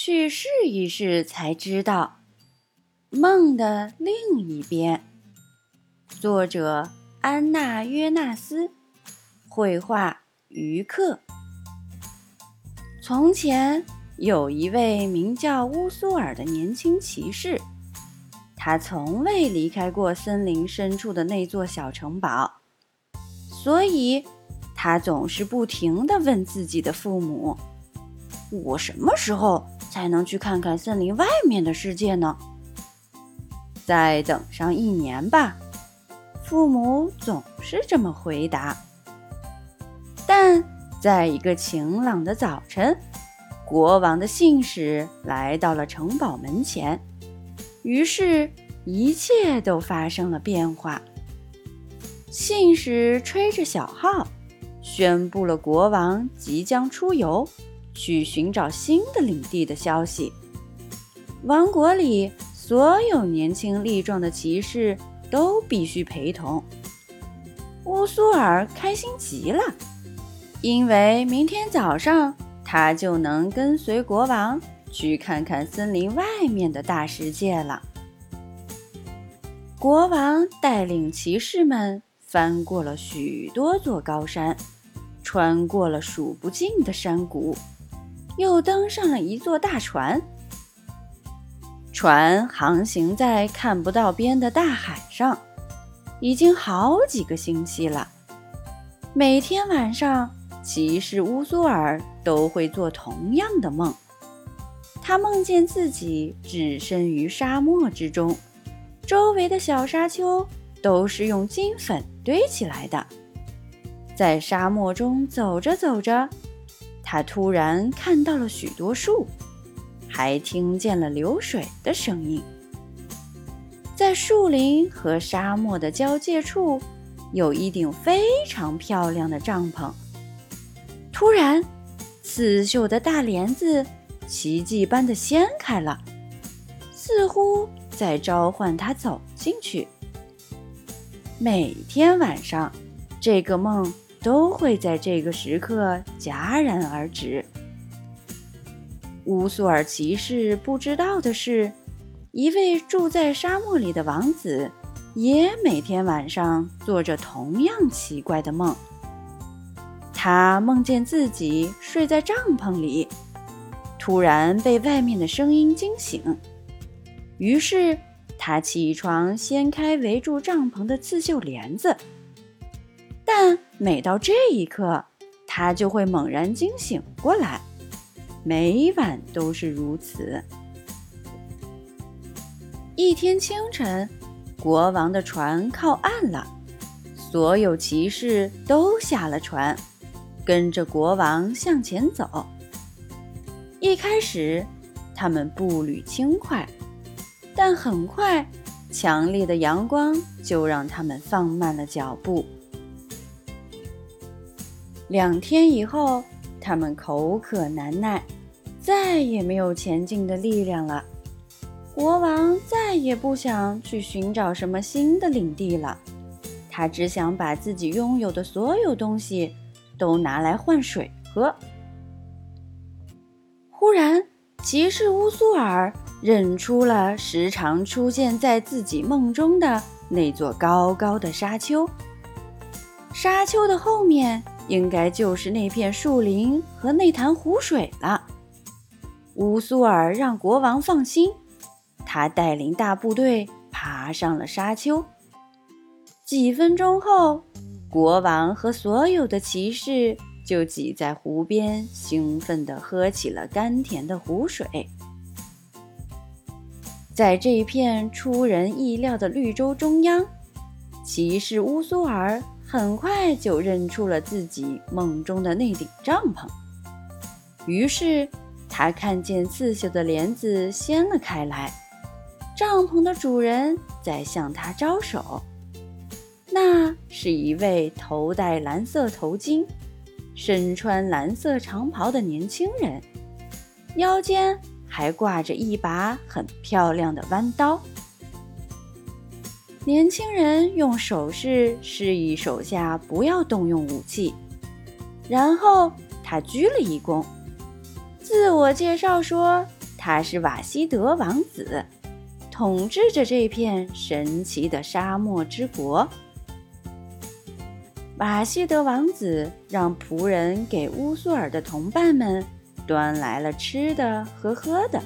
去试一试才知道。梦的另一边，作者安娜·约纳斯，绘画于克。从前有一位名叫乌苏尔的年轻骑士，他从未离开过森林深处的那座小城堡，所以他总是不停地问自己的父母：“我什么时候才能去看看森林外面的世界呢？”再等上一年吧，父母总是这么回答。但在一个晴朗的早晨，国王的信使来到了城堡门前，于是，一切都发生了变化。信使吹着小号，宣布了国王即将出游，去寻找新的领地的消息。王国里。所有年轻力壮的骑士都必须陪同。乌苏尔开心极了，因为明天早上他就能跟随国王去看看森林外面的大世界了。国王带领骑士们翻过了许多座高山，穿过了数不尽的山谷，又登上了一座大船。船航行在看不到边的大海上，已经好几个星期了。每天晚上，骑士乌苏尔都会做同样的梦。他梦见自己置身于沙漠之中，周围的小沙丘都是用金粉堆起来的。在沙漠中走着走着，他突然看到了许多树。还听见了流水的声音。在树林和沙漠的交界处，有一顶非常漂亮的帐篷。突然，刺绣的大帘子奇迹般的掀开了，似乎在召唤他走进去。每天晚上，这个梦都会在这个时刻戛然而止。乌苏尔骑士不知道的是，一位住在沙漠里的王子也每天晚上做着同样奇怪的梦。他梦见自己睡在帐篷里，突然被外面的声音惊醒，于是他起床掀开围住帐篷的刺绣帘子。但每到这一刻，他就会猛然惊醒过来。每晚都是如此。一天清晨，国王的船靠岸了，所有骑士都下了船，跟着国王向前走。一开始，他们步履轻快，但很快，强烈的阳光就让他们放慢了脚步。两天以后。他们口渴难耐，再也没有前进的力量了。国王再也不想去寻找什么新的领地了，他只想把自己拥有的所有东西都拿来换水喝。忽然，骑士乌苏尔认出了时常出现在自己梦中的那座高高的沙丘。沙丘的后面。应该就是那片树林和那潭湖水了。乌苏尔让国王放心，他带领大部队爬上了沙丘。几分钟后，国王和所有的骑士就挤在湖边，兴奋地喝起了甘甜的湖水。在这片出人意料的绿洲中央，骑士乌苏尔。很快就认出了自己梦中的那顶帐篷，于是他看见刺绣的帘子掀了开来，帐篷的主人在向他招手。那是一位头戴蓝色头巾、身穿蓝色长袍的年轻人，腰间还挂着一把很漂亮的弯刀。年轻人用手势示意手下不要动用武器，然后他鞠了一躬，自我介绍说他是瓦西德王子，统治着这片神奇的沙漠之国。瓦西德王子让仆人给乌苏尔的同伴们端来了吃的和喝的，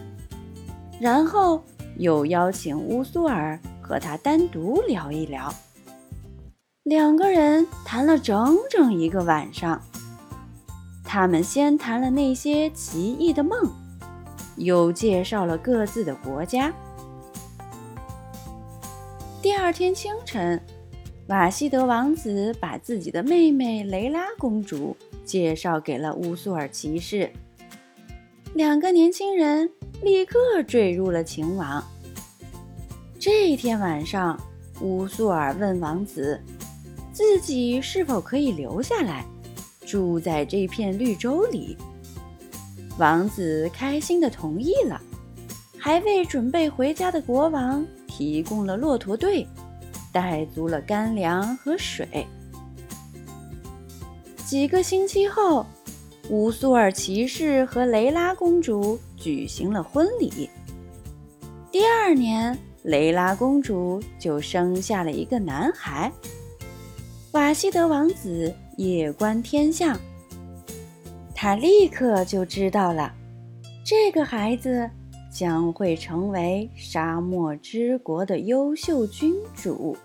然后又邀请乌苏尔和他单独聊一聊。两个人谈了整整一个晚上。他们先谈了那些奇异的梦，又介绍了各自的国家。第二天清晨。瓦西德王子把自己的妹妹雷拉公主介绍给了乌苏尔骑士，两个年轻人立刻坠入了情网。这天晚上，乌苏尔问王子，自己是否可以留下来，住在这片绿洲里。王子开心地同意了，还为准备回家的国王提供了骆驼队。带足了干粮和水。几个星期后，乌苏尔骑士和雷拉公主举行了婚礼。第二年，雷拉公主就生下了一个男孩。瓦西德王子夜观天象，他立刻就知道了，这个孩子将会成为沙漠之国的优秀君主。